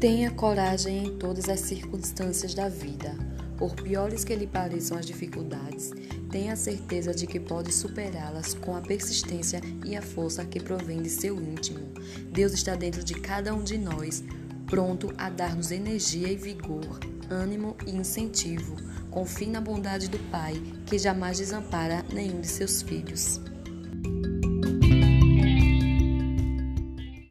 Tenha coragem em todas as circunstâncias da vida. Por piores que lhe pareçam as dificuldades, tenha certeza de que pode superá-las com a persistência e a força que provém de seu íntimo. Deus está dentro de cada um de nós, pronto a dar-nos energia e vigor, ânimo e incentivo. Confie na bondade do Pai, que jamais desampara nenhum de seus filhos.